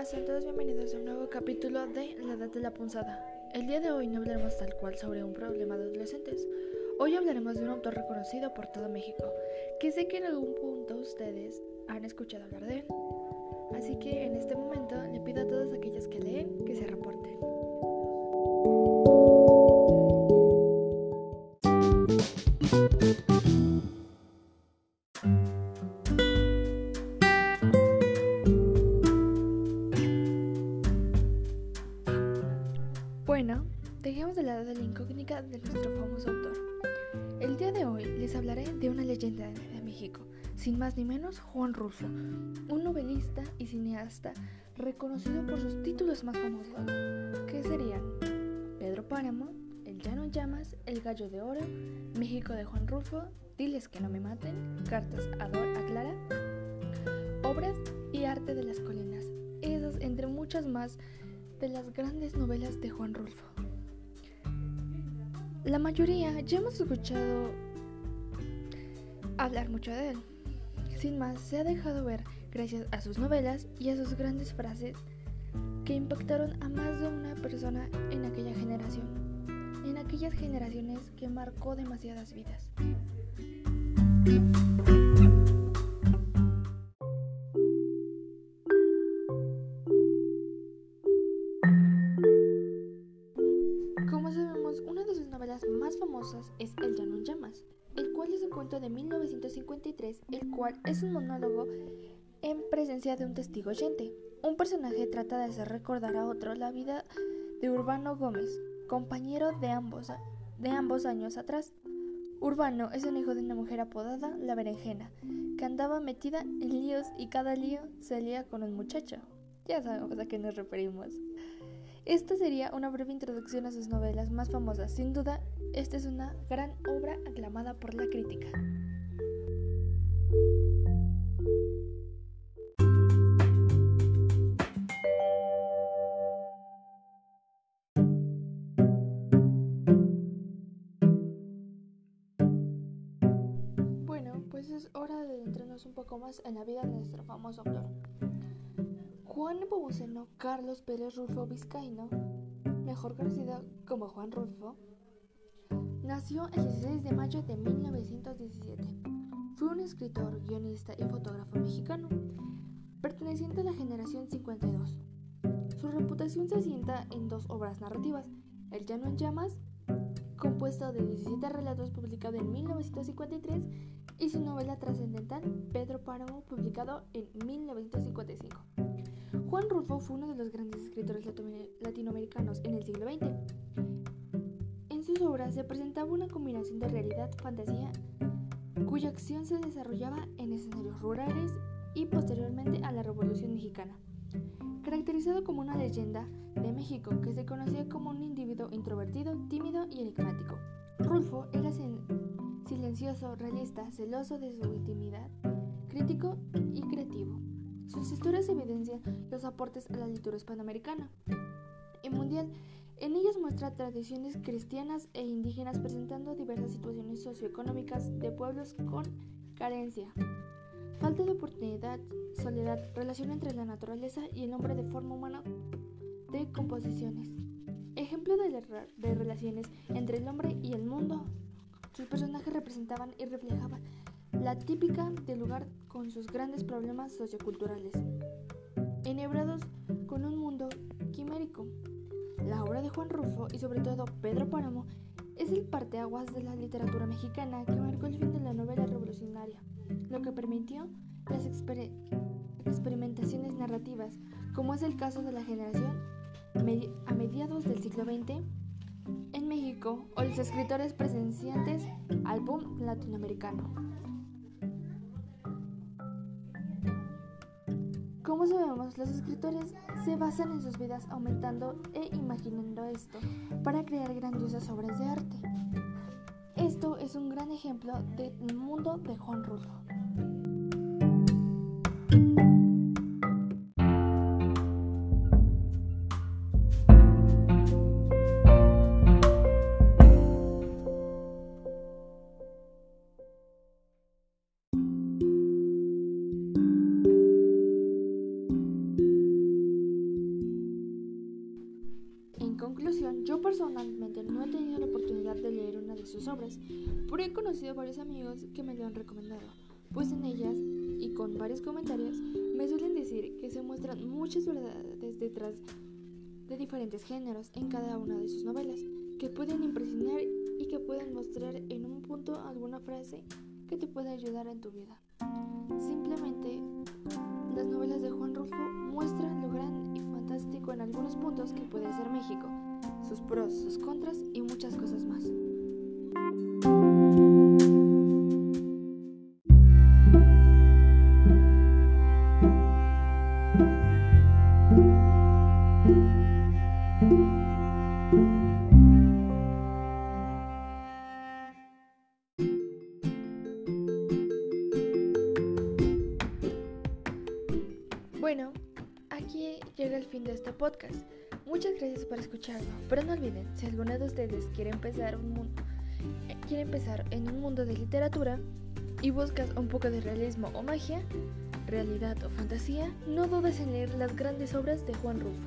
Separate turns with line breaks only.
Hola, sean todos bienvenidos a un nuevo capítulo de La Edad de la Punzada. El día de hoy no hablaremos tal cual sobre un problema de adolescentes. Hoy hablaremos de un autor reconocido por todo México, que sé que en algún punto ustedes han escuchado hablar de él. Así que en este momento le pido a todos aquellos que leen que se dejemos de lado de la incógnita de nuestro famoso autor. El día de hoy les hablaré de una leyenda de México, sin más ni menos Juan Rulfo, un novelista y cineasta reconocido por sus títulos más famosos, que serían Pedro Páramo, El Llano en Llamas, El Gallo de Oro, México de Juan Rulfo, Diles que no me maten, Cartas a, Dor a Clara, Obras y Arte de las Colinas, esas entre muchas más de las grandes novelas de Juan Rulfo. La mayoría ya hemos escuchado hablar mucho de él. Sin más, se ha dejado ver gracias a sus novelas y a sus grandes frases que impactaron a más de una persona en aquella generación, en aquellas generaciones que marcó demasiadas vidas. Es El Llano en Llamas, el cual es un cuento de 1953, el cual es un monólogo en presencia de un testigo oyente. Un personaje trata de hacer recordar a otro la vida de Urbano Gómez, compañero de ambos, de ambos años atrás. Urbano es un hijo de una mujer apodada La Berenjena, que andaba metida en líos y cada lío salía con un muchacho. Ya sabemos a qué nos referimos. Esta sería una breve introducción a sus novelas más famosas. Sin duda, esta es una gran obra aclamada por la crítica. Bueno, pues es hora de adentrarnos un poco más en la vida de nuestro famoso autor. Juan Nepomuceno Carlos Pérez Rulfo Vizcaíno, mejor conocido como Juan Rulfo, nació el 16 de mayo de 1917. Fue un escritor, guionista y fotógrafo mexicano, perteneciente a la generación 52. Su reputación se asienta en dos obras narrativas, El Llano en Llamas, compuesto de 17 relatos publicado en 1953, y su novela trascendental Pedro Páramo, publicado en 1955. Juan Rulfo fue uno de los grandes escritores latinoamericanos en el siglo XX. En sus obras se presentaba una combinación de realidad, fantasía, cuya acción se desarrollaba en escenarios rurales y posteriormente a la Revolución Mexicana. Caracterizado como una leyenda de México que se conocía como un individuo introvertido, tímido y enigmático. Rulfo era silencioso, realista, celoso de su intimidad, crítico y creativo. Sus historias evidencian los aportes a la literatura hispanoamericana y mundial. En ellas muestra tradiciones cristianas e indígenas presentando diversas situaciones socioeconómicas de pueblos con carencia, falta de oportunidad, soledad, relación entre la naturaleza y el hombre de forma humana de composiciones. Ejemplo de, de relaciones entre el hombre y el mundo. Sus personajes representaban y reflejaban la típica del lugar con sus grandes problemas socioculturales, enhebrados con un mundo quimérico. La obra de Juan Rufo y sobre todo Pedro Páramo es el parteaguas de la literatura mexicana que marcó el fin de la novela revolucionaria, lo que permitió las exper experimentaciones narrativas, como es el caso de la generación a mediados del siglo XX O los escritores presenciantes al latinoamericano. Como sabemos, los escritores se basan en sus vidas aumentando e imaginando esto para crear grandiosas obras de arte. Esto es un gran ejemplo del mundo de Juan Rulfo. Obras, pero he conocido varios amigos que me lo han recomendado, pues en ellas, y con varios comentarios, me suelen decir que se muestran muchas verdades detrás de diferentes géneros en cada una de sus novelas, que pueden impresionar y que pueden mostrar en un punto alguna frase que te pueda ayudar en tu vida. Simplemente, las novelas de Juan Rulfo muestran lo gran y fantástico en algunos puntos que puede ser México, sus pros, sus contras y muchas cosas más. Bueno, aquí llega el fin de este podcast. Muchas gracias por escucharlo, pero no olviden, si alguno de ustedes quiere empezar, un mundo, quiere empezar en un mundo de literatura y buscas un poco de realismo o magia, realidad o fantasía, no dudes en leer las grandes obras de Juan Rulfo.